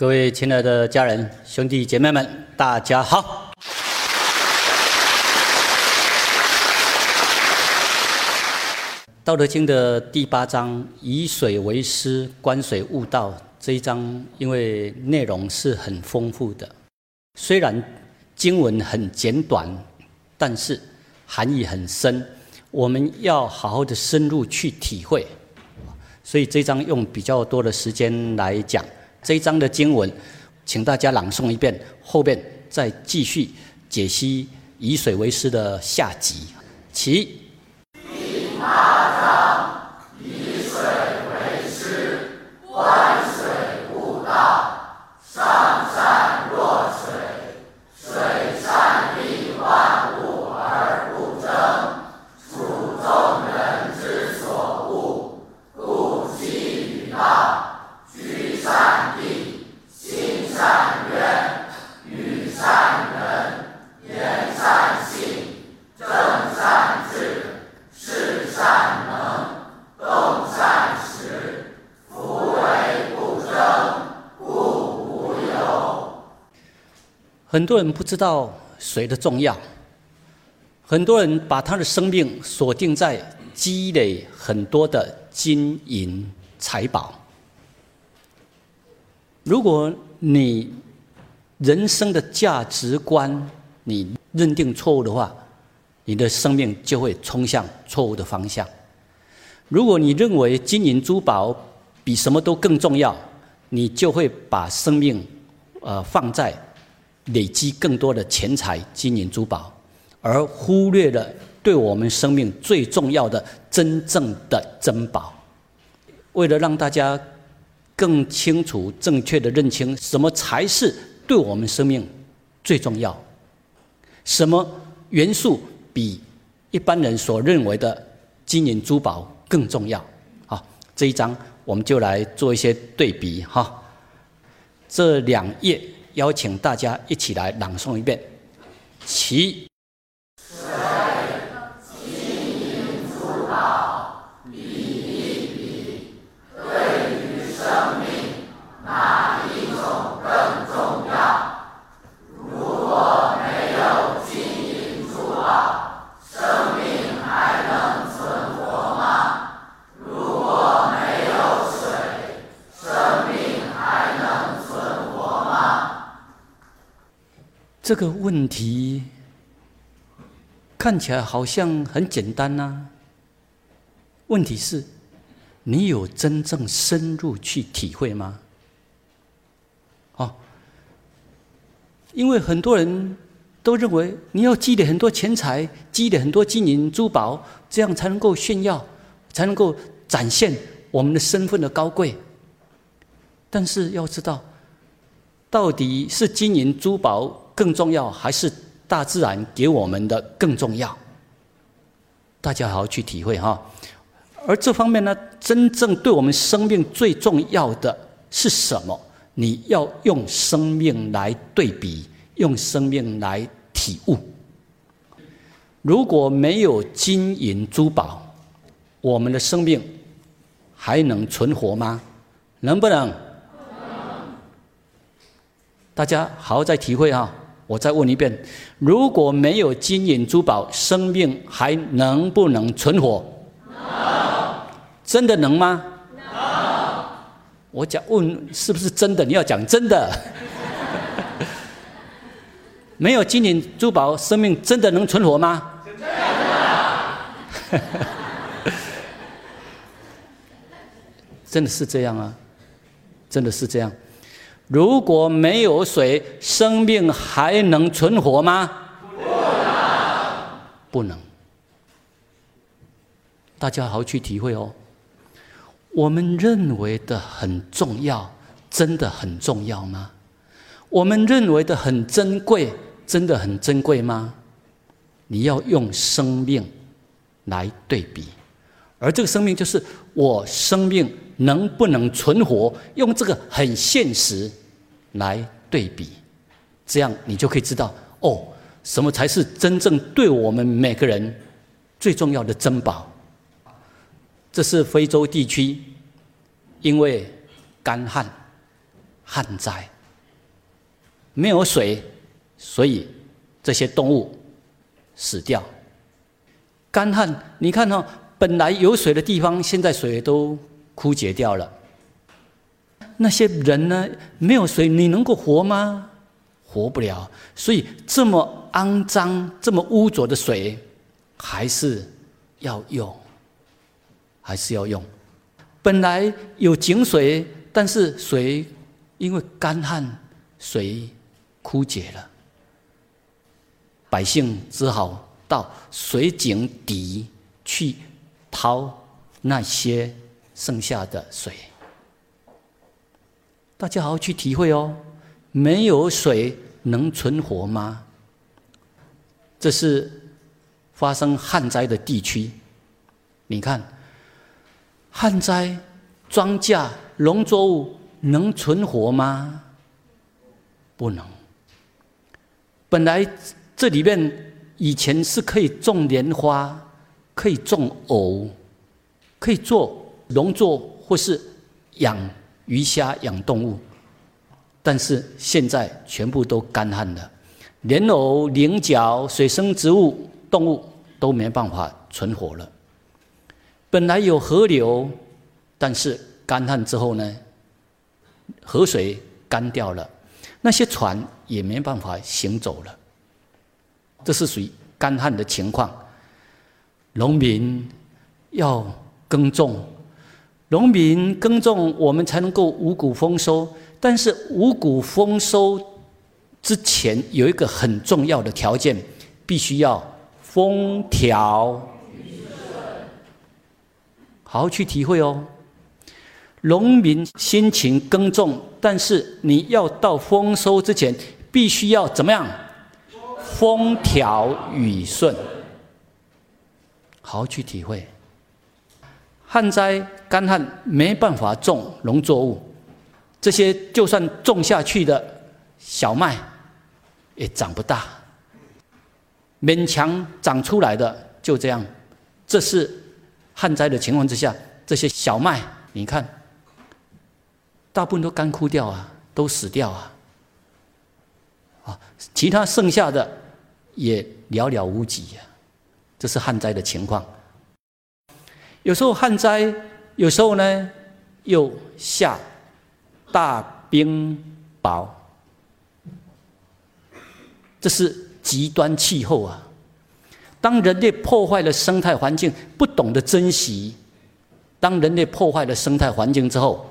各位亲爱的家人、兄弟姐妹们，大家好！《道德经》的第八章“以水为师，观水悟道”这一章，因为内容是很丰富的，虽然经文很简短，但是含义很深，我们要好好的深入去体会。所以这一章用比较多的时间来讲。这一章的经文，请大家朗诵一遍，后边再继续解析“以水为师”的下集。其第八章：以水为师，观水悟道。上善若水，水善利万物而不争，处众人之所恶，故几于道。居善。善愿，与善人，言善信，正善治，事善能，动善时，夫为不争，故无有。很多人不知道水的重要，很多人把他的生命锁定在积累很多的金银财宝。如果你人生的价值观你认定错误的话，你的生命就会冲向错误的方向。如果你认为金银珠宝比什么都更重要，你就会把生命呃放在累积更多的钱财、金银珠宝，而忽略了对我们生命最重要的真正的珍宝。为了让大家。更清楚、正确的认清什么才是对我们生命最重要，什么元素比一般人所认为的金银珠宝更重要？好，这一章我们就来做一些对比哈。这两页邀请大家一起来朗诵一遍，其。谁金银珠宝比一比，对于生命那。这个问题看起来好像很简单呐。问题是，你有真正深入去体会吗？哦，因为很多人都认为你要积累很多钱财，积累很多金银珠宝，这样才能够炫耀，才能够展现我们的身份的高贵。但是要知道，到底是金银珠宝。更重要还是大自然给我们的更重要？大家好好去体会哈。而这方面呢，真正对我们生命最重要的是什么？你要用生命来对比，用生命来体悟。如果没有金银珠宝，我们的生命还能存活吗？能不能？大家好好再体会哈。我再问一遍：如果没有金银珠宝，生命还能不能存活？能。真的能吗？能。我讲问是不是真的？你要讲真的。没有金银珠宝，生命真的能存活吗？真的。真的是这样啊！真的是这样。如果没有水，生命还能存活吗？不能。不能。大家好好去体会哦。我们认为的很重要，真的很重要吗？我们认为的很珍贵，真的很珍贵吗？你要用生命来对比，而这个生命就是我生命能不能存活？用这个很现实。来对比，这样你就可以知道哦，什么才是真正对我们每个人最重要的珍宝。这是非洲地区，因为干旱，旱灾，没有水，所以这些动物死掉。干旱，你看哦，本来有水的地方，现在水都枯竭掉了。那些人呢？没有水，你能够活吗？活不了。所以这么肮脏、这么污浊的水，还是要用，还是要用。本来有井水，但是水因为干旱，水枯竭了，百姓只好到水井底去掏那些剩下的水。大家好好去体会哦，没有水能存活吗？这是发生旱灾的地区，你看，旱灾庄稼农作物能存活吗？不能。本来这里面以前是可以种莲花，可以种藕，可以做农作或是养。鱼虾养动物，但是现在全部都干旱了，莲藕、菱角、水生植物、动物都没办法存活了。本来有河流，但是干旱之后呢，河水干掉了，那些船也没办法行走了。这是属于干旱的情况，农民要耕种。农民耕种，我们才能够五谷丰收。但是五谷丰收之前有一个很重要的条件，必须要风调好好去体会哦。农民辛勤耕种，但是你要到丰收之前，必须要怎么样？风调雨顺，好好去体会。旱灾、干旱没办法种农作物，这些就算种下去的小麦也长不大，勉强长出来的就这样。这是旱灾的情况之下，这些小麦你看，大部分都干枯掉啊，都死掉啊，啊，其他剩下的也寥寥无几呀。这是旱灾的情况。有时候旱灾，有时候呢又下大冰雹，这是极端气候啊！当人类破坏了生态环境，不懂得珍惜；当人类破坏了生态环境之后，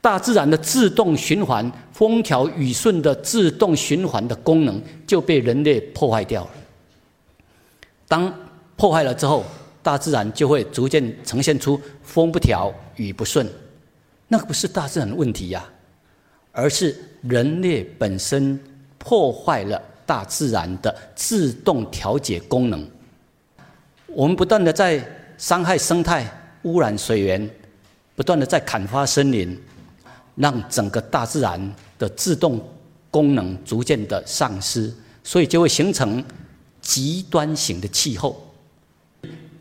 大自然的自动循环、风调雨顺的自动循环的功能就被人类破坏掉了。当破坏了之后，大自然就会逐渐呈现出风不调雨不顺，那个不是大自然的问题呀，而是人类本身破坏了大自然的自动调节功能。我们不断的在伤害生态、污染水源，不断的在砍伐森林，让整个大自然的自动功能逐渐的丧失，所以就会形成极端型的气候。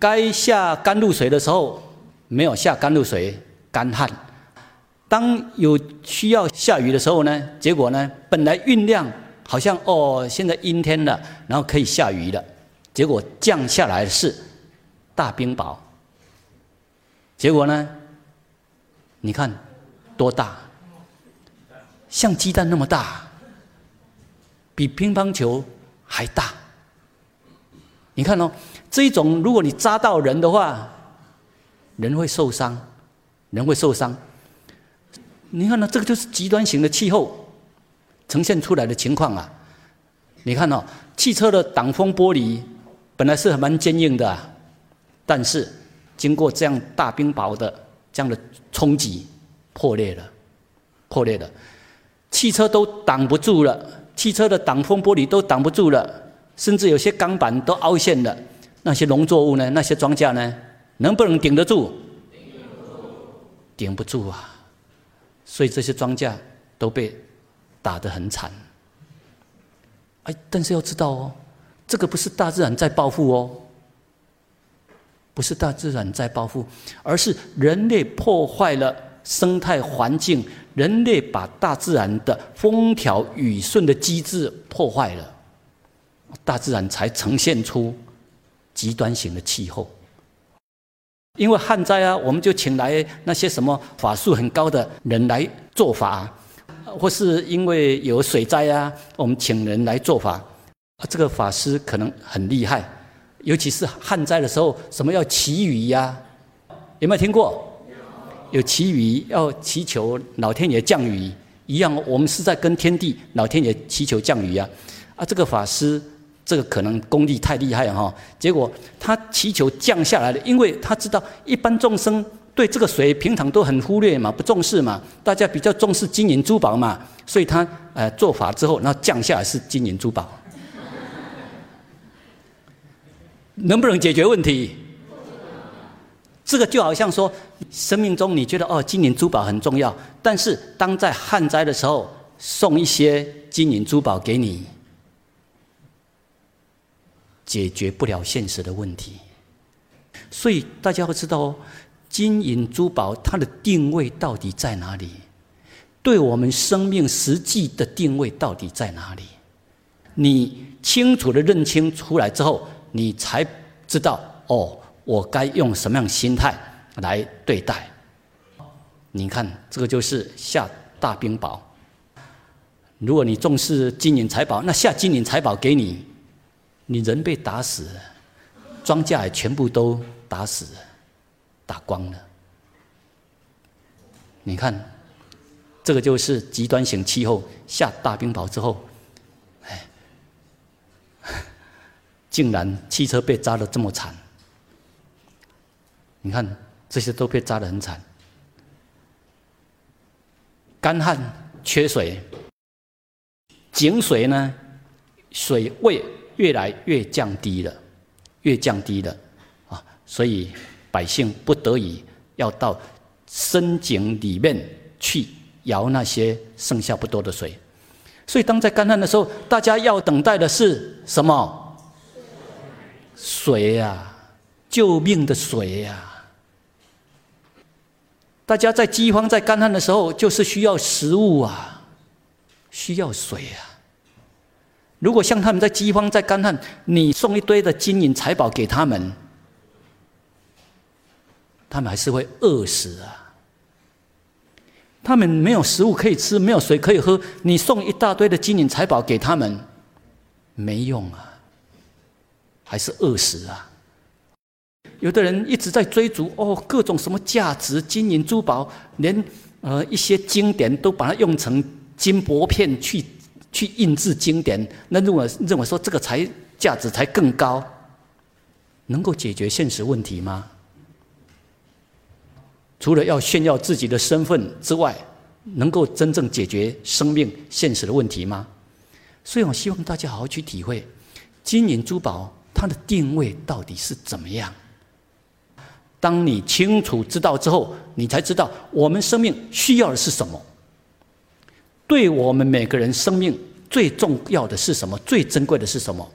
该下甘露水的时候，没有下甘露水，干旱；当有需要下雨的时候呢，结果呢，本来酝酿好像哦，现在阴天了，然后可以下雨了，结果降下来的是大冰雹。结果呢，你看多大，像鸡蛋那么大，比乒乓球还大。你看哦。这一种，如果你扎到人的话，人会受伤，人会受伤。你看呢，这个就是极端型的气候呈现出来的情况啊。你看哦，汽车的挡风玻璃本来是蛮坚硬的，但是经过这样大冰雹的这样的冲击，破裂了，破裂了，汽车都挡不住了，汽车的挡风玻璃都挡不住了，甚至有些钢板都凹陷了。那些农作物呢？那些庄稼呢？能不能顶得住？顶不住啊！所以这些庄稼都被打得很惨。哎，但是要知道哦，这个不是大自然在报复哦，不是大自然在报复，而是人类破坏了生态环境，人类把大自然的风调雨顺的机制破坏了，大自然才呈现出极端型的气候。因为旱灾啊，我们就请来那些什么法术很高的人来做法，或是因为有水灾啊，我们请人来做法。啊，这个法师可能很厉害，尤其是旱灾的时候，什么要祈雨呀？有没有听过？有祈雨，要祈求老天爷降雨一样。我们是在跟天地、老天爷祈求降雨呀。啊，这个法师。这个可能功力太厉害哈，结果他祈求降下来了，因为他知道一般众生对这个水平常都很忽略嘛，不重视嘛，大家比较重视金银珠宝嘛，所以他呃做法之后，那降下来是金银珠宝，能不能解决问题？这个就好像说，生命中你觉得哦金银珠宝很重要，但是当在旱灾的时候送一些金银珠宝给你。解决不了现实的问题，所以大家会知道哦，金银珠宝它的定位到底在哪里？对我们生命实际的定位到底在哪里？你清楚的认清出来之后，你才知道哦，我该用什么样心态来对待？你看，这个就是下大冰雹。如果你重视金银财宝，那下金银财宝给你。你人被打死了，庄稼也全部都打死，打光了。你看，这个就是极端型气候下大冰雹之后，哎，竟然汽车被扎的这么惨。你看，这些都被扎的很惨，干旱缺水，井水呢，水位。越来越降低了，越降低了，啊，所以百姓不得已要到深井里面去舀那些剩下不多的水，所以当在干旱的时候，大家要等待的是什么？水呀，救命的水呀！大家在饥荒、在干旱的时候，就是需要食物啊，需要水啊。如果像他们在饥荒、在干旱，你送一堆的金银财宝给他们，他们还是会饿死啊！他们没有食物可以吃，没有水可以喝，你送一大堆的金银财宝给他们，没用啊，还是饿死啊！有的人一直在追逐哦，各种什么价值金银珠宝，连呃一些经典都把它用成金箔片去。去印制经典，那如果认为说这个才价值才更高，能够解决现实问题吗？除了要炫耀自己的身份之外，能够真正解决生命现实的问题吗？所以我希望大家好好去体会，金银珠宝它的定位到底是怎么样。当你清楚知道之后，你才知道我们生命需要的是什么。对我们每个人生命最重要的是什么？最珍贵的是什么？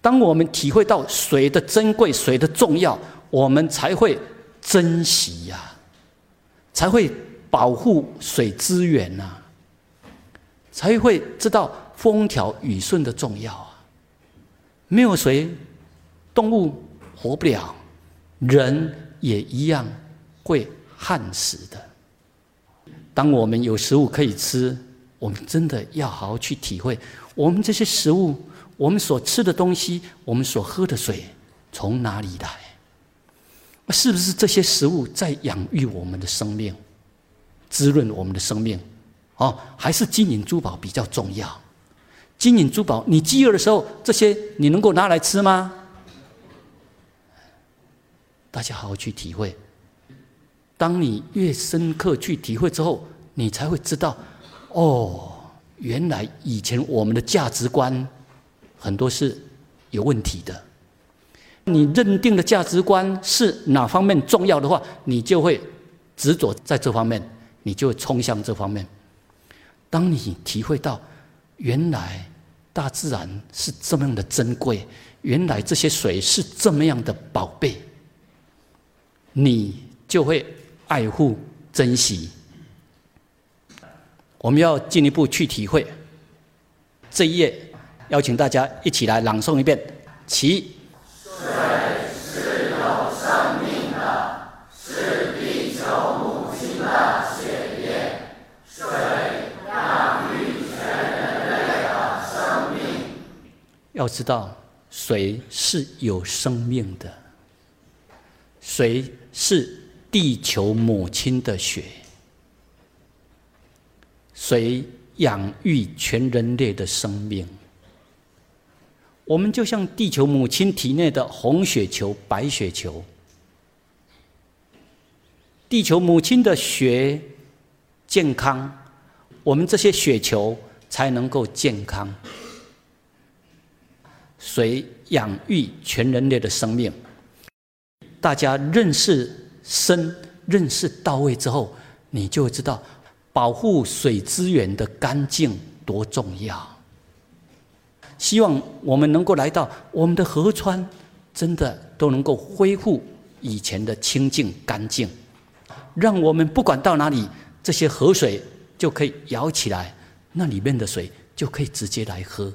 当我们体会到水的珍贵、水的重要，我们才会珍惜呀，才会保护水资源呐，才会知道风调雨顺的重要啊。没有水，动物活不了，人也一样会旱死的。当我们有食物可以吃。我们真的要好好去体会，我们这些食物，我们所吃的东西，我们所喝的水，从哪里来？是不是这些食物在养育我们的生命，滋润我们的生命？哦，还是金银珠宝比较重要？金银珠宝，你饥饿的时候，这些你能够拿来吃吗？大家好好去体会。当你越深刻去体会之后，你才会知道。哦，原来以前我们的价值观很多是有问题的。你认定的价值观是哪方面重要的话，你就会执着在这方面，你就会冲向这方面。当你体会到原来大自然是这么样的珍贵，原来这些水是这么样的宝贝，你就会爱护、珍惜。我们要进一步去体会。这一页，邀请大家一起来朗诵一遍。其水是有生命的，是地球母亲的血液。水养育全人类的生命。要知道，水是有生命的，水是地球母亲的血。水养育全人类的生命，我们就像地球母亲体内的红血球、白血球。地球母亲的血健康，我们这些血球才能够健康。水养育全人类的生命，大家认识深、认识到位之后，你就会知道。保护水资源的干净多重要！希望我们能够来到我们的河川，真的都能够恢复以前的清净干净，让我们不管到哪里，这些河水就可以舀起来，那里面的水就可以直接来喝。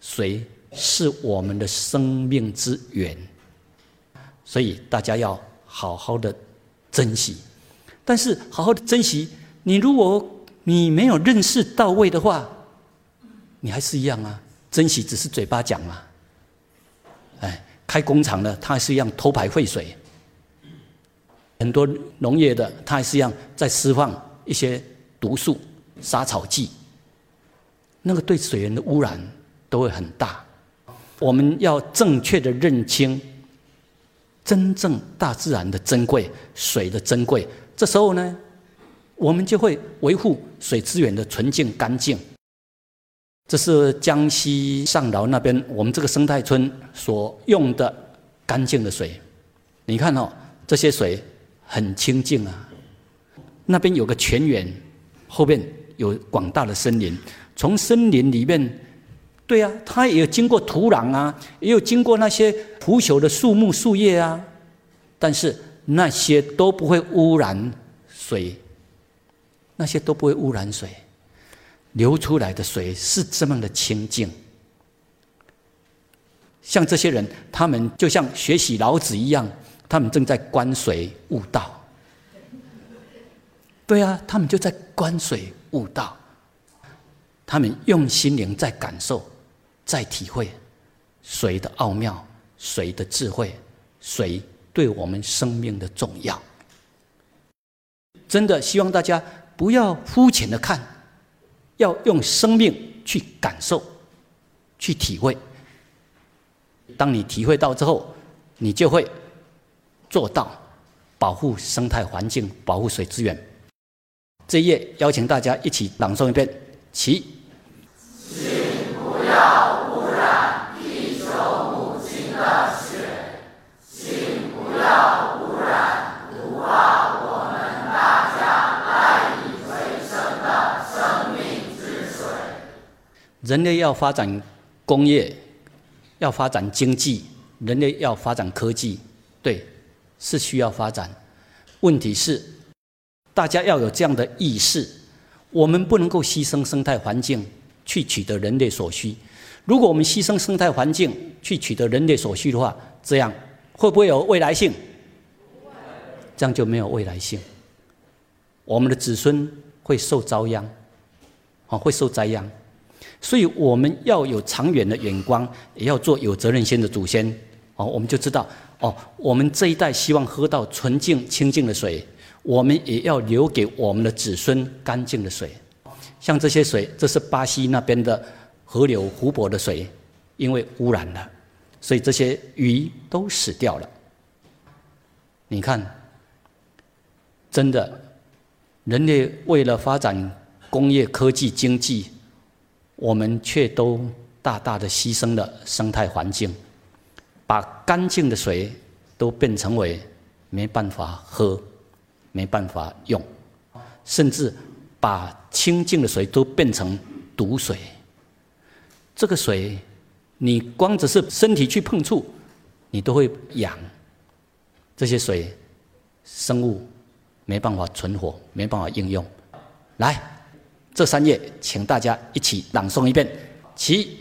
水是我们的生命之源，所以大家要好好的珍惜。但是，好好的珍惜。你如果你没有认识到位的话，你还是一样啊。珍惜只是嘴巴讲嘛。哎，开工厂的他还是一样偷排废水。很多农业的他还是一样在释放一些毒素、杀草剂。那个对水源的污染都会很大。我们要正确的认清真正大自然的珍贵，水的珍贵。这时候呢，我们就会维护水资源的纯净干净。这是江西上饶那边我们这个生态村所用的干净的水。你看哦，这些水很清净啊。那边有个泉源，后边有广大的森林。从森林里面，对啊，它也有经过土壤啊，也有经过那些腐朽的树木树叶啊，但是。那些都不会污染水，那些都不会污染水，流出来的水是这么的清净。像这些人，他们就像学习老子一样，他们正在观水悟道。对啊，他们就在观水悟道，他们用心灵在感受，在体会水的奥妙，水的智慧，水。对我们生命的重要，真的希望大家不要肤浅的看，要用生命去感受、去体会。当你体会到之后，你就会做到保护生态环境、保护水资源。这一页邀请大家一起朗诵一遍，起。要污染、毒化我们大家赖以为生的生命之水。人类要发展工业，要发展经济，人类要发展科技，对，是需要发展。问题是，大家要有这样的意识：我们不能够牺牲生态环境去取得人类所需。如果我们牺牲生态环境去取得人类所需的话，这样。会不会有未来性？这样就没有未来性。我们的子孙会受遭殃，啊，会受灾殃。所以我们要有长远的眼光，也要做有责任心的祖先。哦，我们就知道，哦，我们这一代希望喝到纯净清净的水，我们也要留给我们的子孙干净的水。像这些水，这是巴西那边的河流湖泊的水，因为污染了。所以这些鱼都死掉了。你看，真的，人类为了发展工业、科技、经济，我们却都大大的牺牲了生态环境，把干净的水都变成为没办法喝、没办法用，甚至把清净的水都变成毒水。这个水。你光只是身体去碰触，你都会痒。这些水，生物没办法存活，没办法应用。来，这三页，请大家一起朗诵一遍，起。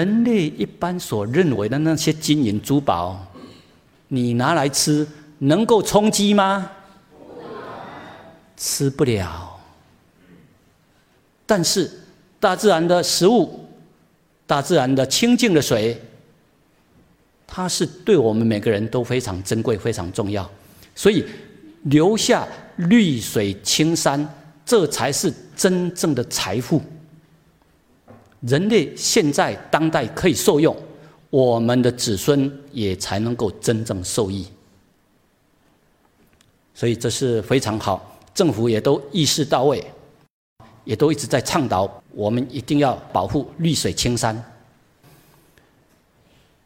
人类一般所认为的那些金银珠宝，你拿来吃，能够充饥吗？吃不了。但是大自然的食物，大自然的清净的水，它是对我们每个人都非常珍贵、非常重要。所以留下绿水青山，这才是真正的财富。人类现在当代可以受用，我们的子孙也才能够真正受益。所以这是非常好，政府也都意识到位，也都一直在倡导，我们一定要保护绿水青山。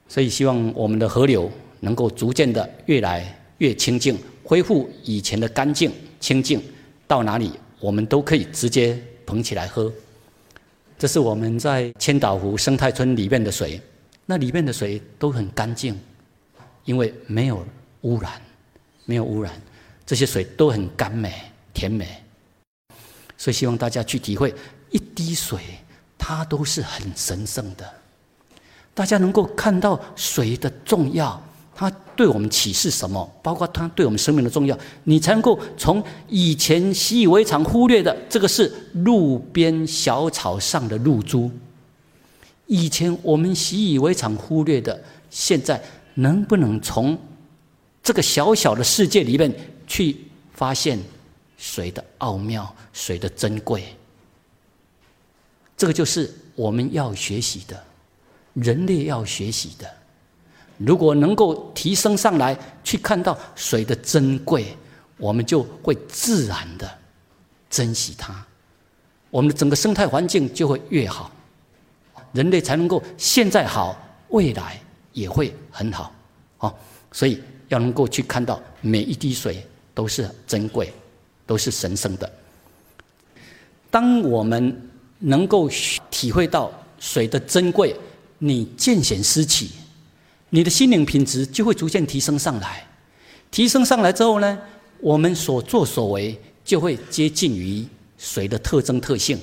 所以希望我们的河流能够逐渐的越来越清净，恢复以前的干净清净，到哪里我们都可以直接捧起来喝。这是我们在千岛湖生态村里面的水，那里面的水都很干净，因为没有污染，没有污染，这些水都很甘美甜美。所以希望大家去体会，一滴水它都是很神圣的，大家能够看到水的重要。它对我们启示什么？包括它对我们生命的重要，你才能够从以前习以为常、忽略的这个是路边小草上的露珠。以前我们习以为常、忽略的，现在能不能从这个小小的世界里面去发现水的奥妙、水的珍贵？这个就是我们要学习的，人类要学习的。如果能够提升上来，去看到水的珍贵，我们就会自然的珍惜它，我们的整个生态环境就会越好，人类才能够现在好，未来也会很好。好，所以要能够去看到每一滴水都是珍贵，都是神圣的。当我们能够体会到水的珍贵，你见贤思齐。你的心灵品质就会逐渐提升上来，提升上来之后呢，我们所作所为就会接近于水的特征特性，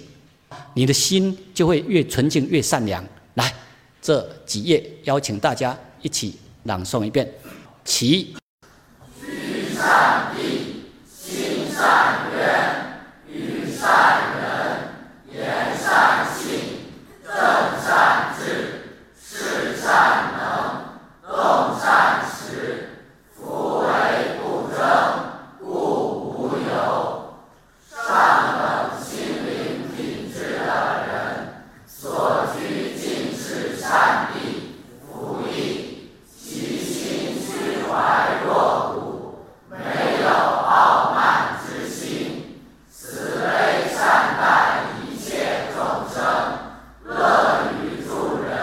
你的心就会越纯净越善良。来，这几页邀请大家一起朗诵一遍，起。居善地，心善渊，与善人，言善信，正善治，事善能。动善时，夫为不争，故无有。上等心灵品质的人，所居尽是善地，福利，其心虚怀若谷，没有傲慢之心，慈悲善待一切众生，乐于助人。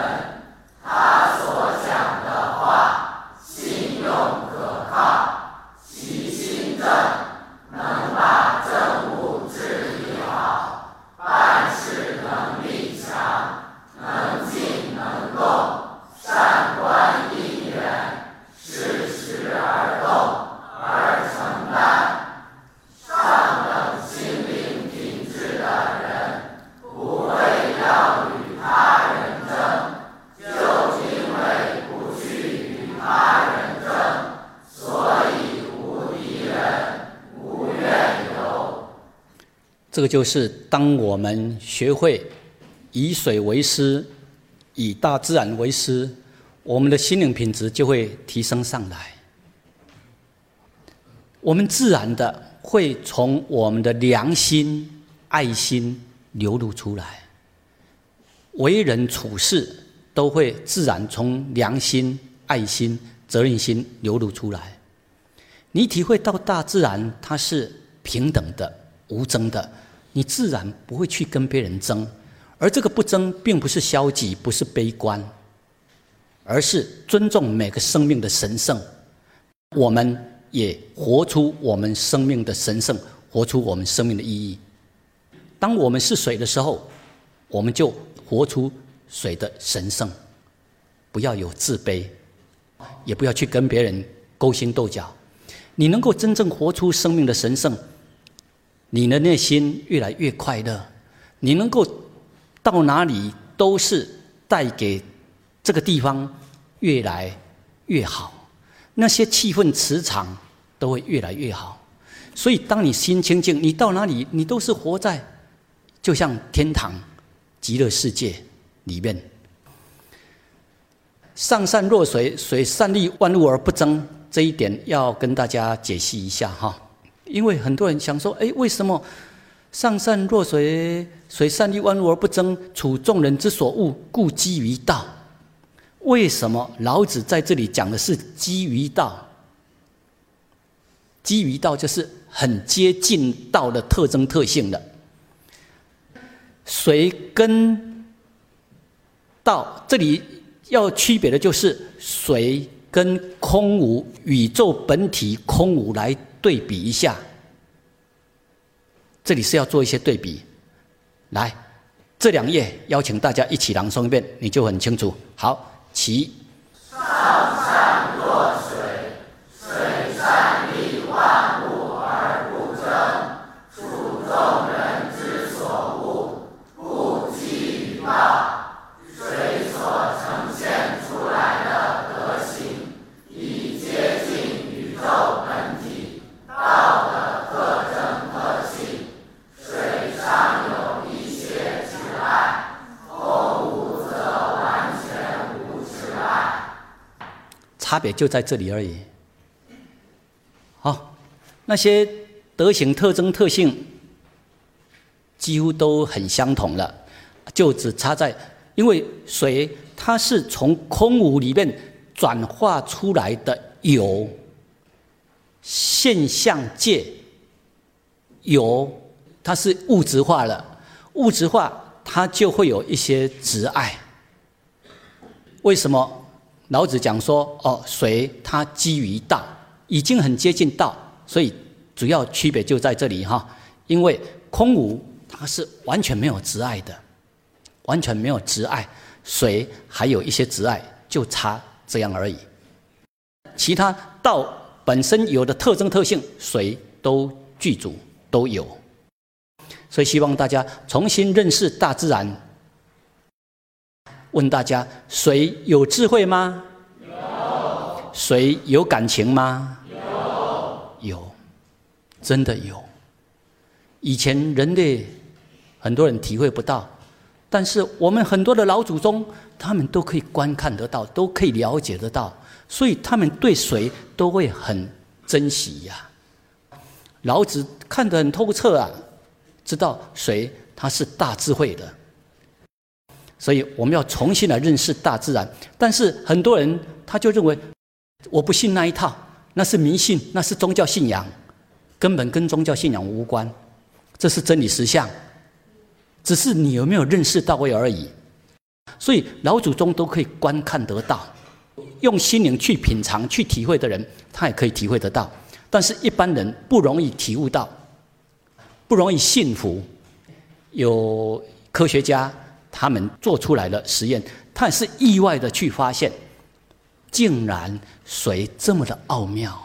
他所讲的。信用可靠，其心正，能把政务治理好，办事能力强，能静能动，善观因缘，适时而动而承担。上等心灵品质的人，不会要与他人争。他人争，所以无敌人，无怨尤。这个就是当我们学会以水为师，以大自然为师，我们的心灵品质就会提升上来。我们自然的会从我们的良心、爱心流露出来，为人处事都会自然从良心。爱心、责任心流露出来，你体会到大自然它是平等的、无争的，你自然不会去跟别人争。而这个不争，并不是消极，不是悲观，而是尊重每个生命的神圣。我们也活出我们生命的神圣，活出我们生命的意义。当我们是水的时候，我们就活出水的神圣。不要有自卑，也不要去跟别人勾心斗角。你能够真正活出生命的神圣，你的内心越来越快乐。你能够到哪里都是带给这个地方越来越好，那些气氛磁场都会越来越好。所以，当你心清净，你到哪里你都是活在就像天堂、极乐世界里面。上善若水，水善利万物而不争，这一点要跟大家解析一下哈。因为很多人想说，哎，为什么上善若水，水善利万物而不争，处众人之所恶，故几于道？为什么老子在这里讲的是基于道？基于道就是很接近道的特征特性的。水跟道这里。要区别的就是水跟空无宇宙本体空无来对比一下，这里是要做一些对比。来，这两页邀请大家一起朗诵一遍，你就很清楚。好，起。差别就在这里而已。好，那些德行特征特性几乎都很相同了，就只差在，因为水它是从空无里面转化出来的有，现象界有，它是物质化了，物质化它就会有一些执爱。为什么？老子讲说：“哦，水它基于道，已经很接近道，所以主要区别就在这里哈。因为空无它是完全没有执爱的，完全没有执爱，水还有一些执爱，就差这样而已。其他道本身有的特征特性，水都具足都有。所以希望大家重新认识大自然。”问大家：水有智慧吗？有。水有感情吗？有。有，真的有。以前人类很多人体会不到，但是我们很多的老祖宗，他们都可以观看得到，都可以了解得到，所以他们对水都会很珍惜呀。老子看得很透彻啊，知道水它是大智慧的。所以我们要重新来认识大自然，但是很多人他就认为我不信那一套，那是迷信，那是宗教信仰，根本跟宗教信仰无关，这是真理实相，只是你有没有认识到位而已。所以老祖宗都可以观看得到，用心灵去品尝、去体会的人，他也可以体会得到，但是一般人不容易体悟到，不容易信服。有科学家。他们做出来的实验，他也是意外的去发现，竟然水这么的奥妙，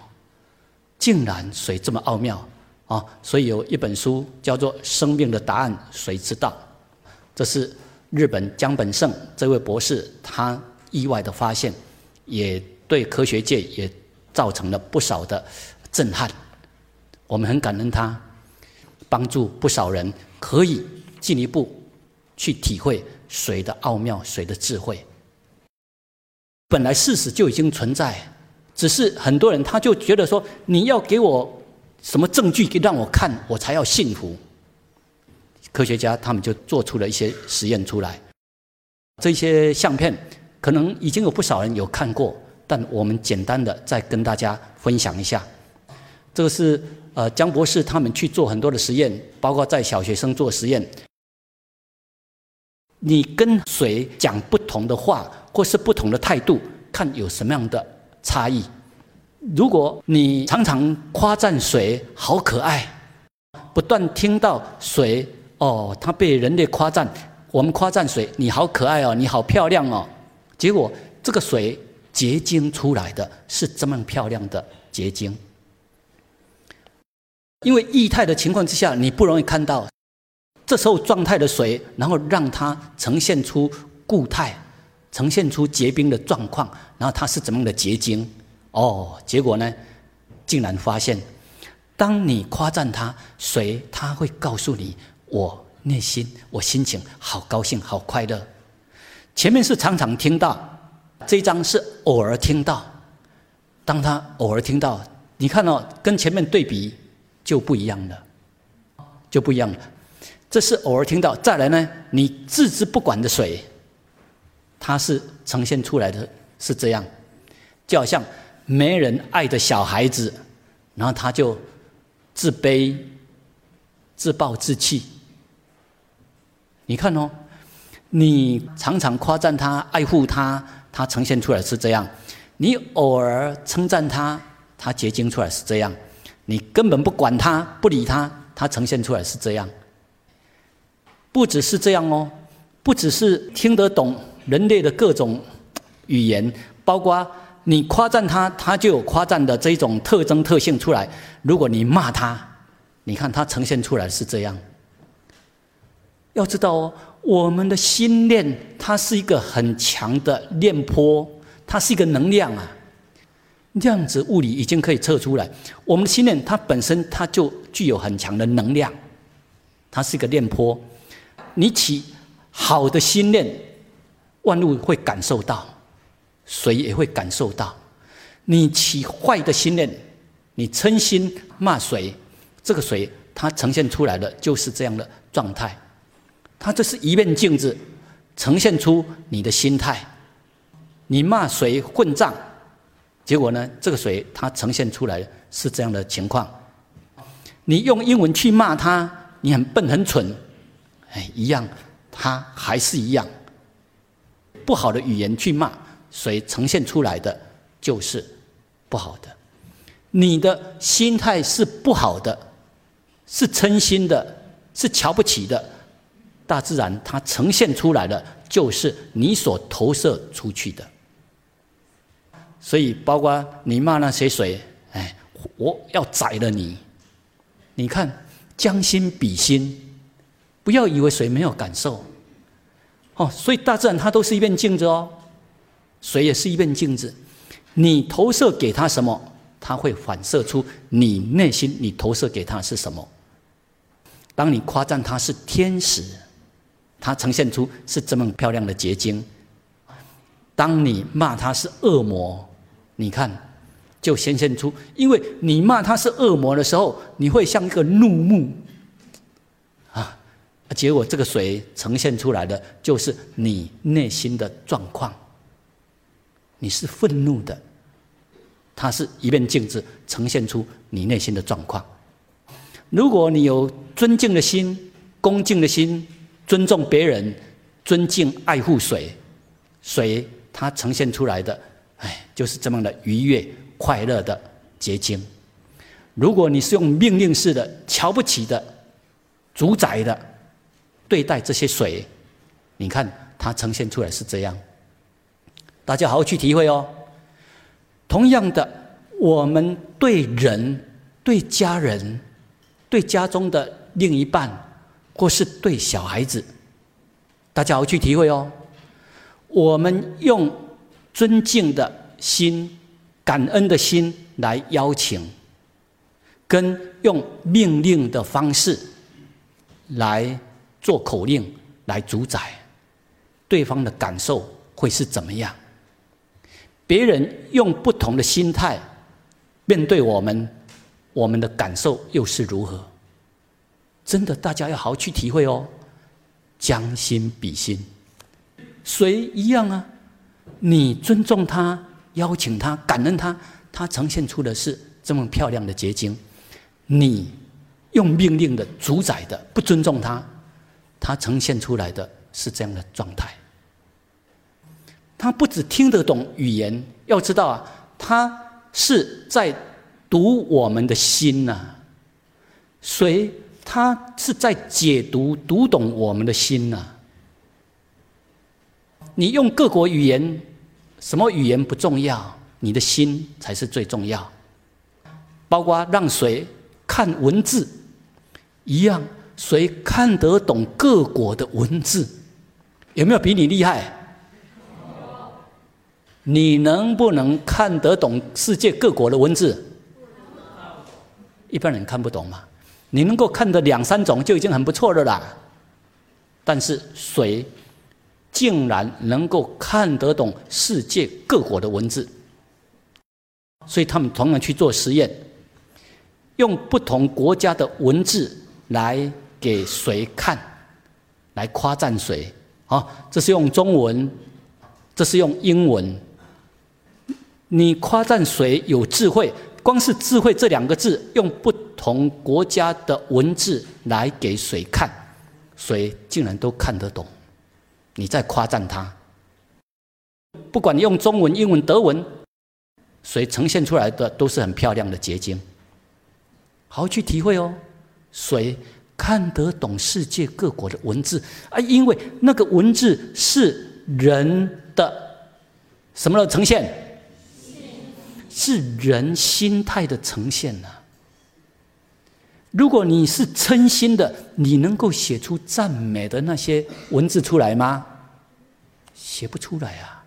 竟然水这么奥妙啊！所以有一本书叫做《生命的答案：谁知道》，这是日本江本胜这位博士他意外的发现，也对科学界也造成了不少的震撼。我们很感恩他，帮助不少人可以进一步。去体会水的奥妙，水的智慧。本来事实就已经存在，只是很多人他就觉得说，你要给我什么证据给让我看，我才要信服。科学家他们就做出了一些实验出来，这些相片可能已经有不少人有看过，但我们简单的再跟大家分享一下。这个是呃江博士他们去做很多的实验，包括在小学生做实验。你跟谁讲不同的话，或是不同的态度，看有什么样的差异。如果你常常夸赞水好可爱，不断听到水哦，它被人类夸赞，我们夸赞水你好可爱哦，你好漂亮哦，结果这个水结晶出来的是这么漂亮的结晶。因为液态的情况之下，你不容易看到，这时候状态的水，然后让它呈现出固态，呈现出结冰的状况，然后它是怎么样的结晶？哦，结果呢，竟然发现，当你夸赞它，水它会告诉你，我内心我心情好高兴，好快乐。前面是常常听到，这一章是偶尔听到，当他偶尔听到，你看到跟前面对比。就不一样了，就不一样了。这是偶尔听到，再来呢？你置之不管的水，它是呈现出来的是这样，就好像没人爱的小孩子，然后他就自卑、自暴自弃。你看哦，你常常夸赞他、爱护他，他呈现出来是这样；你偶尔称赞他，他结晶出来是这样。你根本不管他，不理他，他呈现出来是这样。不只是这样哦，不只是听得懂人类的各种语言，包括你夸赞他，他就有夸赞的这种特征特性出来。如果你骂他，你看他呈现出来是这样。要知道哦，我们的心念它是一个很强的念波，它是一个能量啊。量子物理已经可以测出来，我们的心念它本身它就具有很强的能量，它是一个念波。你起好的心念，万物会感受到，水也会感受到；你起坏的心念，你嗔心骂水，这个水它呈现出来的就是这样的状态。它这是一面镜子，呈现出你的心态。你骂水混账。结果呢？这个水它呈现出来是这样的情况。你用英文去骂他，你很笨很蠢，哎，一样，他还是一样。不好的语言去骂，水呈现出来的就是不好的。你的心态是不好的，是嗔心的，是瞧不起的。大自然它呈现出来的就是你所投射出去的。所以，包括你骂那些谁，哎，我要宰了你！你看，将心比心，不要以为水没有感受。哦，所以大自然它都是一面镜子哦，水也是一面镜子。你投射给他什么，它会反射出你内心你投射给他是什么。当你夸赞他是天使，他呈现出是这么漂亮的结晶；当你骂他是恶魔，你看，就显现出，因为你骂他是恶魔的时候，你会像一个怒目，结果这个水呈现出来的就是你内心的状况。你是愤怒的，它是一面镜子，呈现出你内心的状况。如果你有尊敬的心、恭敬的心，尊重别人、尊敬爱护水，水它呈现出来的。哎，就是这么的愉悦、快乐的结晶。如果你是用命令式的、瞧不起的、主宰的对待这些水，你看它呈现出来是这样。大家好好去体会哦。同样的，我们对人、对家人、对家中的另一半，或是对小孩子，大家好好去体会哦。我们用。尊敬的心、感恩的心来邀请，跟用命令的方式来做口令来主宰，对方的感受会是怎么样？别人用不同的心态面对我们，我们的感受又是如何？真的，大家要好好去体会哦。将心比心，谁一样啊？你尊重他，邀请他，感恩他，他呈现出的是这么漂亮的结晶。你用命令的主宰的，不尊重他，他呈现出来的是这样的状态。他不只听得懂语言，要知道啊，他是在读我们的心呐。谁，他是在解读、读懂我们的心呐。你用各国语言，什么语言不重要，你的心才是最重要。包括让谁看文字一样，谁看得懂各国的文字？有没有比你厉害？你能不能看得懂世界各国的文字？一般人看不懂嘛。你能够看得两三种就已经很不错了啦。但是谁竟然能够看得懂世界各国的文字？所以他们同样去做实验。用不同国家的文字来给谁看，来夸赞谁？啊，这是用中文，这是用英文。你夸赞谁有智慧？光是“智慧”这两个字，用不同国家的文字来给谁看，谁竟然都看得懂。你在夸赞他，不管你用中文、英文、德文，谁呈现出来的都是很漂亮的结晶。好好去体会哦，谁看得懂世界各国的文字啊？因为那个文字是人的什么的呈现？是人心态的呈现呢。如果你是真心的，你能够写出赞美的那些文字出来吗？写不出来啊。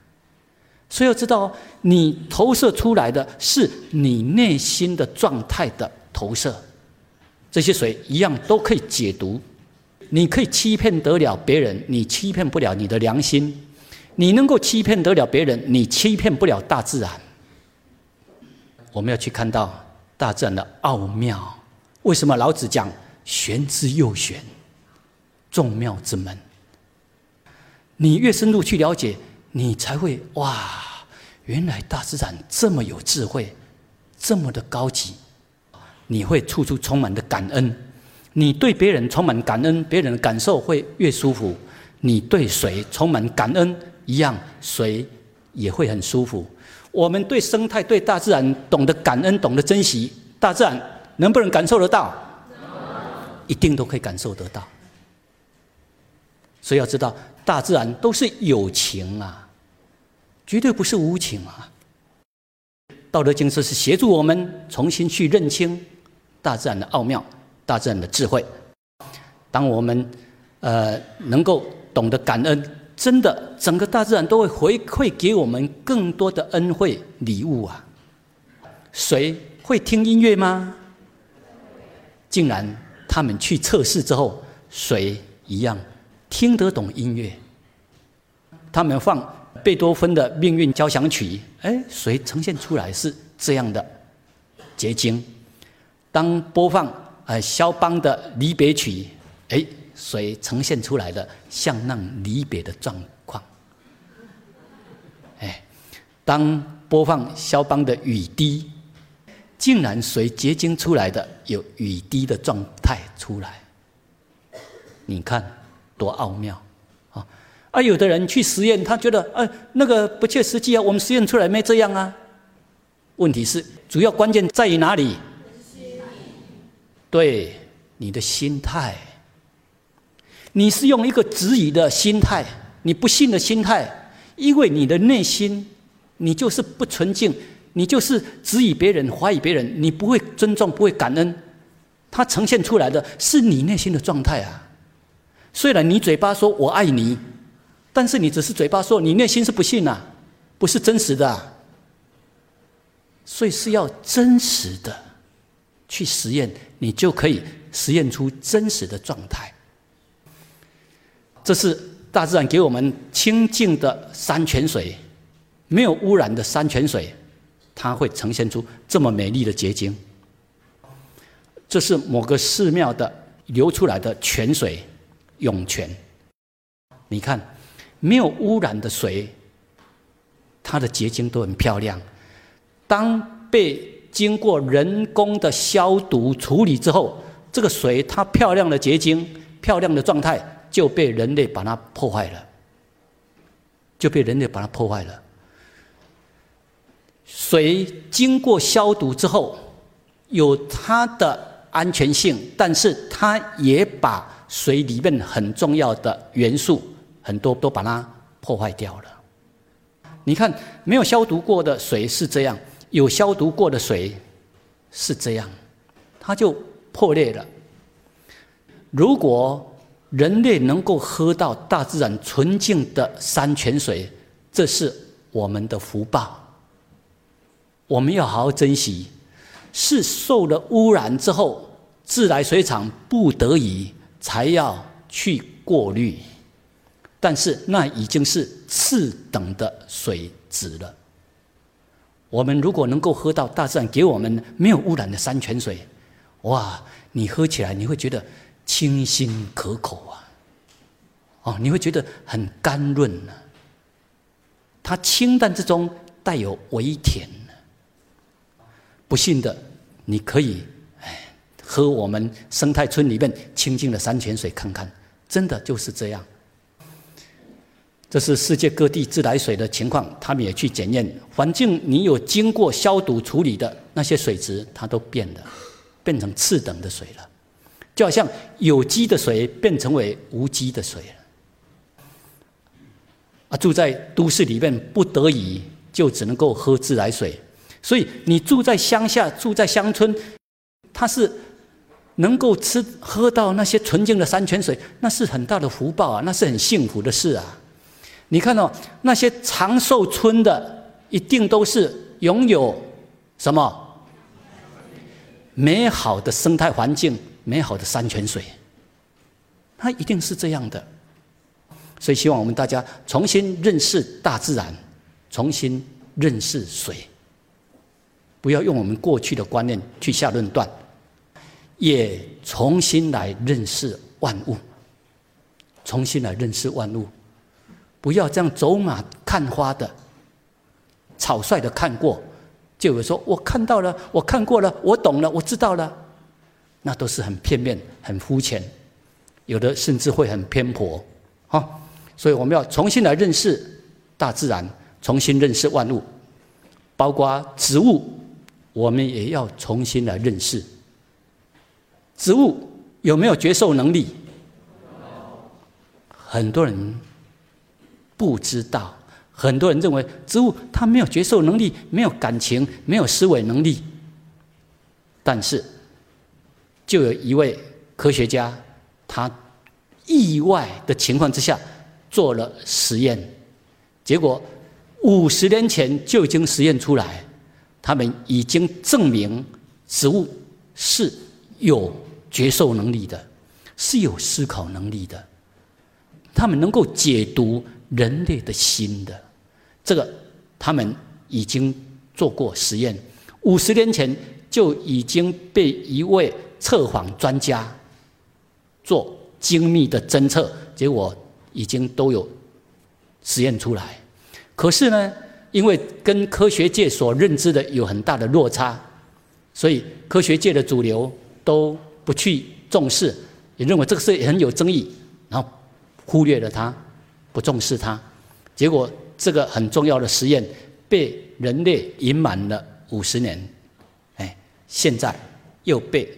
所以要知道，你投射出来的是你内心的状态的。投射，这些水一样都可以解读。你可以欺骗得了别人，你欺骗不了你的良心；你能够欺骗得了别人，你欺骗不了大自然。我们要去看到大自然的奥妙。为什么老子讲“玄之又玄，众妙之门”？你越深入去了解，你才会哇，原来大自然这么有智慧，这么的高级。你会处处充满的感恩，你对别人充满感恩，别人的感受会越舒服。你对谁充满感恩，一样谁也会很舒服。我们对生态、对大自然懂得感恩、懂得珍惜，大自然能不能感受得到？一定都可以感受得到。所以要知道，大自然都是有情啊，绝对不是无情啊。道德经说是协助我们重新去认清。大自然的奥妙，大自然的智慧。当我们呃能够懂得感恩，真的整个大自然都会回馈给我们更多的恩惠礼物啊！谁会听音乐吗？竟然他们去测试之后，谁一样听得懂音乐？他们放贝多芬的命运交响曲，哎，谁呈现出来是这样的结晶？当播放呃肖邦的离别曲，哎，谁呈现出来的像那离别的状况？哎，当播放肖邦的雨滴，竟然谁结晶出来的有雨滴的状态出来？你看多奥妙啊！啊，有的人去实验，他觉得呃那个不切实际啊，我们实验出来没这样啊。问题是主要关键在于哪里？对你的心态，你是用一个质疑的心态，你不信的心态，因为你的内心，你就是不纯净，你就是质疑别人、怀疑别人，你不会尊重、不会感恩，它呈现出来的是你内心的状态啊。虽然你嘴巴说我爱你，但是你只是嘴巴说，你内心是不信呐，不是真实的，所以是要真实的。去实验，你就可以实验出真实的状态。这是大自然给我们清净的山泉水，没有污染的山泉水，它会呈现出这么美丽的结晶。这是某个寺庙的流出来的泉水，涌泉。你看，没有污染的水，它的结晶都很漂亮。当被经过人工的消毒处理之后，这个水它漂亮的结晶、漂亮的状态就被人类把它破坏了。就被人类把它破坏了。水经过消毒之后，有它的安全性，但是它也把水里面很重要的元素很多都把它破坏掉了。你看，没有消毒过的水是这样，有消毒过的水是这样，它就破裂了。如果人类能够喝到大自然纯净的山泉水，这是我们的福报。我们要好好珍惜。是受了污染之后，自来水厂不得已才要去过滤，但是那已经是次等的水质了。我们如果能够喝到大自然给我们没有污染的山泉水，哇，你喝起来你会觉得。清新可口啊！哦，你会觉得很甘润呢。它清淡之中带有微甜。不信的，你可以哎喝我们生态村里面清净的山泉水看看，真的就是这样。这是世界各地自来水的情况，他们也去检验环境，你有经过消毒处理的那些水质，它都变了，变成次等的水了。就好像有机的水变成为无机的水了，啊，住在都市里面不得已就只能够喝自来水，所以你住在乡下、住在乡村，它是能够吃喝到那些纯净的山泉水，那是很大的福报啊，那是很幸福的事啊。你看到那些长寿村的，一定都是拥有什么？美好的生态环境。美好的山泉水，它一定是这样的，所以希望我们大家重新认识大自然，重新认识水，不要用我们过去的观念去下论断，也重新来认识万物，重新来认识万物，不要这样走马看花的，草率的看过，就有说我看到了，我看过了，我懂了，我知道了。那都是很片面、很肤浅，有的甚至会很偏颇，哈。所以我们要重新来认识大自然，重新认识万物，包括植物，我们也要重新来认识。植物有没有觉受能力？很多人不知道，很多人认为植物它没有觉受能力，没有感情，没有思维能力，但是。就有一位科学家，他意外的情况之下做了实验，结果五十年前就已经实验出来，他们已经证明植物是有觉受能力的，是有思考能力的，他们能够解读人类的心的，这个他们已经做过实验，五十年前就已经被一位。测谎专家做精密的侦测，结果已经都有实验出来。可是呢，因为跟科学界所认知的有很大的落差，所以科学界的主流都不去重视，也认为这个事很有争议，然后忽略了它，不重视它。结果这个很重要的实验被人类隐瞒了五十年，哎，现在又被。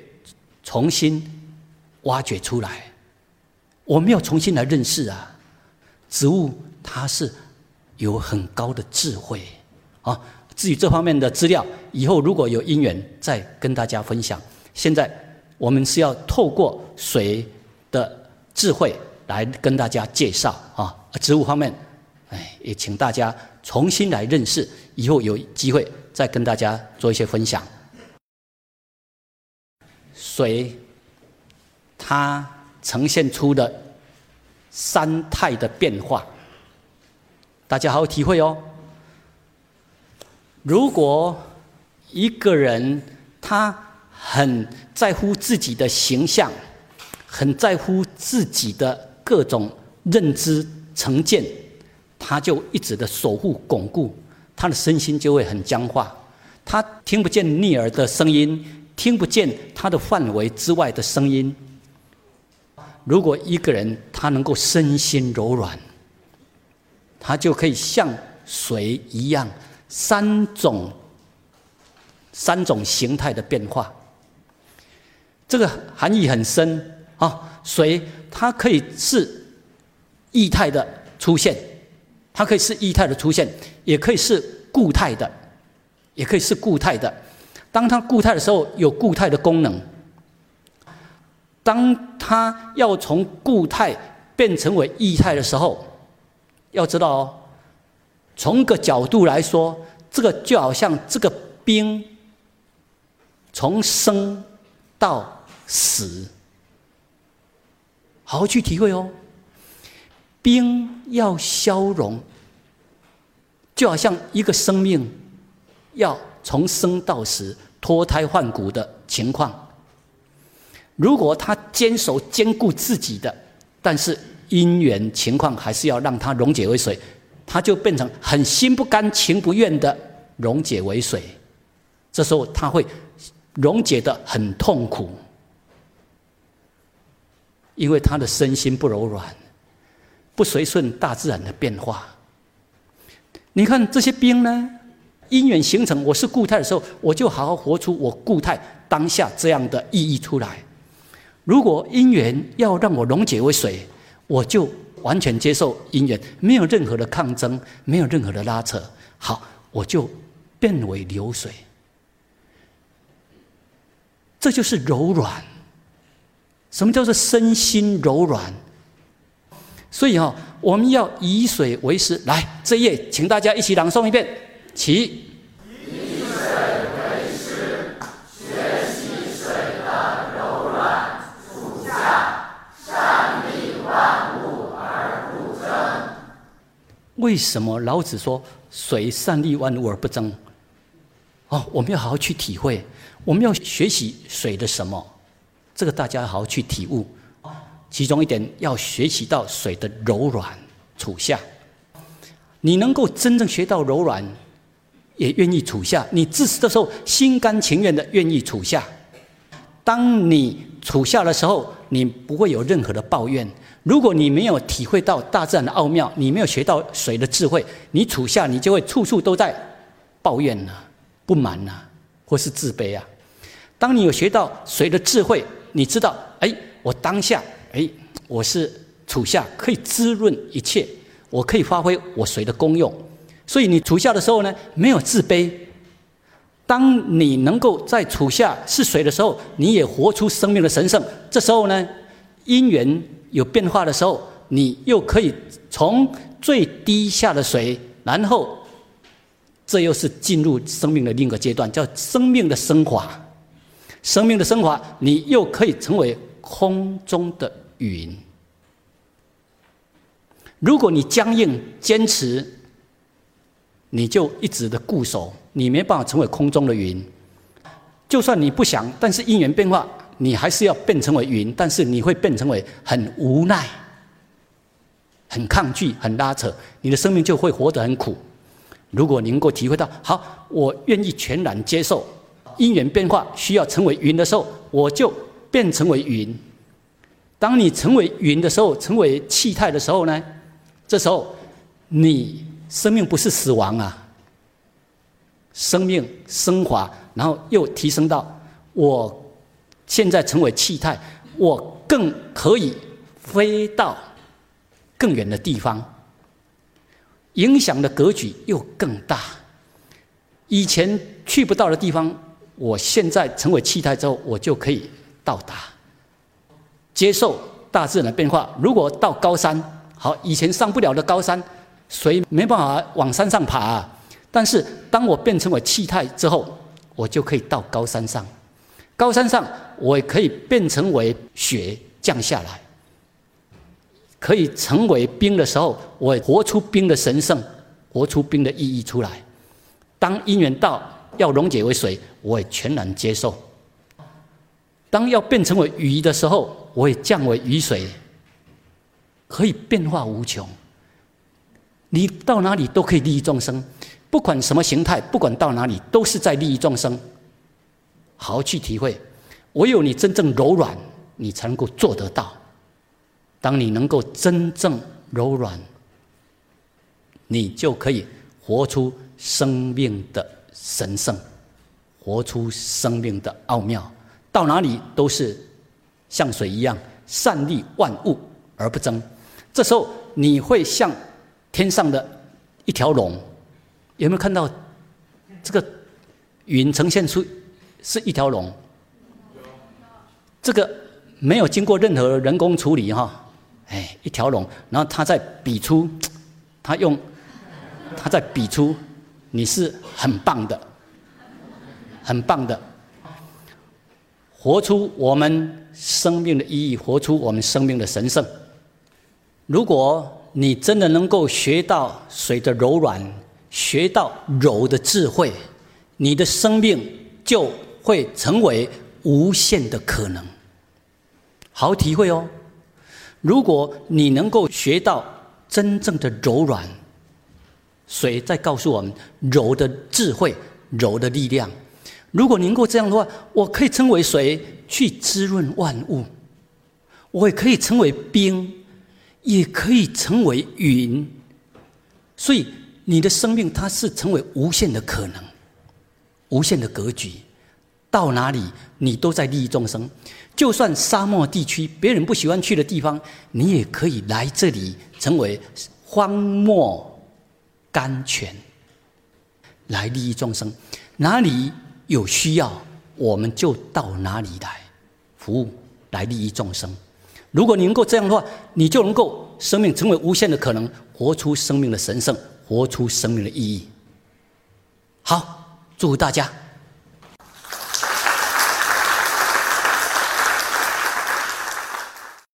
重新挖掘出来，我们要重新来认识啊！植物它是有很高的智慧啊。至于这方面的资料，以后如果有因缘再跟大家分享。现在我们是要透过水的智慧来跟大家介绍啊。植物方面，哎，也请大家重新来认识，以后有机会再跟大家做一些分享。水，它呈现出的三态的变化，大家好好体会哦。如果一个人他很在乎自己的形象，很在乎自己的各种认知成见，他就一直的守护巩固，他的身心就会很僵化，他听不见逆耳的声音。听不见他的范围之外的声音。如果一个人他能够身心柔软，他就可以像水一样，三种三种形态的变化。这个含义很深啊！水它可以是液态的出现，它可以是液态的出现，也可以是固态的，也可以是固态的。当它固态的时候，有固态的功能；当它要从固态变成为液态的时候，要知道哦，从个角度来说，这个就好像这个冰从生到死，好好去体会哦。冰要消融，就好像一个生命要从生到死、脱胎换骨的情况。如果他坚守、兼顾自己的，但是。因缘情况还是要让它溶解为水，他就变成很心不甘情不愿的溶解为水。这时候他会溶解的很痛苦，因为他的身心不柔软，不随顺大自然的变化。你看这些冰呢，因缘形成，我是固态的时候，我就好好活出我固态当下这样的意义出来。如果因缘要让我溶解为水，我就完全接受因缘，没有任何的抗争，没有任何的拉扯。好，我就变为流水。这就是柔软。什么叫做身心柔软？所以哈，我们要以水为师。来，这页，请大家一起朗诵一遍，起。为什么老子说水善利万物而不争？哦，我们要好好去体会，我们要学习水的什么？这个大家要好好去体悟。其中一点要学习到水的柔软处下。你能够真正学到柔软，也愿意处下。你自私的时候，心甘情愿的愿意处下。当你处下的时候，你不会有任何的抱怨。如果你没有体会到大自然的奥妙，你没有学到水的智慧，你处下你就会处处都在抱怨呢、不满呢，或是自卑啊。当你有学到水的智慧，你知道，哎，我当下，哎，我是处下可以滋润一切，我可以发挥我水的功用。所以你处下的时候呢，没有自卑。当你能够在处下是水的时候，你也活出生命的神圣。这时候呢，因缘。有变化的时候，你又可以从最低下的水，然后这又是进入生命的另一个阶段，叫生命的升华。生命的升华，你又可以成为空中的云。如果你僵硬坚持，你就一直的固守，你没办法成为空中的云。就算你不想，但是因缘变化。你还是要变成为云，但是你会变成为很无奈、很抗拒、很拉扯，你的生命就会活得很苦。如果你能够体会到，好，我愿意全然接受因缘变化，需要成为云的时候，我就变成为云。当你成为云的时候，成为气态的时候呢？这时候，你生命不是死亡啊，生命升华，然后又提升到我。现在成为气态，我更可以飞到更远的地方，影响的格局又更大。以前去不到的地方，我现在成为气态之后，我就可以到达。接受大自然的变化。如果到高山，好，以前上不了的高山，谁没办法往山上爬？啊但是当我变成为气态之后，我就可以到高山上。高山上，我也可以变成为雪降下来，可以成为冰的时候，我活出冰的神圣，活出冰的意义出来。当因缘到要溶解为水，我也全然接受。当要变成为雨的时候，我也降为雨水，可以变化无穷。你到哪里都可以利益众生，不管什么形态，不管到哪里，都是在利益众生。好好去体会，唯有你真正柔软，你才能够做得到。当你能够真正柔软，你就可以活出生命的神圣，活出生命的奥妙。到哪里都是像水一样，善利万物而不争。这时候你会像天上的一条龙，有没有看到这个云呈现出是一条龙？这个没有经过任何人工处理哈，哎，一条龙，然后他在比出，他用他在比出，你是很棒的，很棒的，活出我们生命的意义，活出我们生命的神圣。如果你真的能够学到水的柔软，学到柔的智慧，你的生命就会成为。无限的可能，好体会哦。如果你能够学到真正的柔软，水在告诉我们柔的智慧、柔的力量。如果能够这样的话，我可以称为水去滋润万物，我也可以称为冰，也可以成为云。所以你的生命它是成为无限的可能，无限的格局。到哪里，你都在利益众生。就算沙漠地区，别人不喜欢去的地方，你也可以来这里，成为荒漠甘泉，来利益众生。哪里有需要，我们就到哪里来服务，来利益众生。如果你能够这样的话，你就能够生命成为无限的可能，活出生命的神圣，活出生命的意义。好，祝福大家。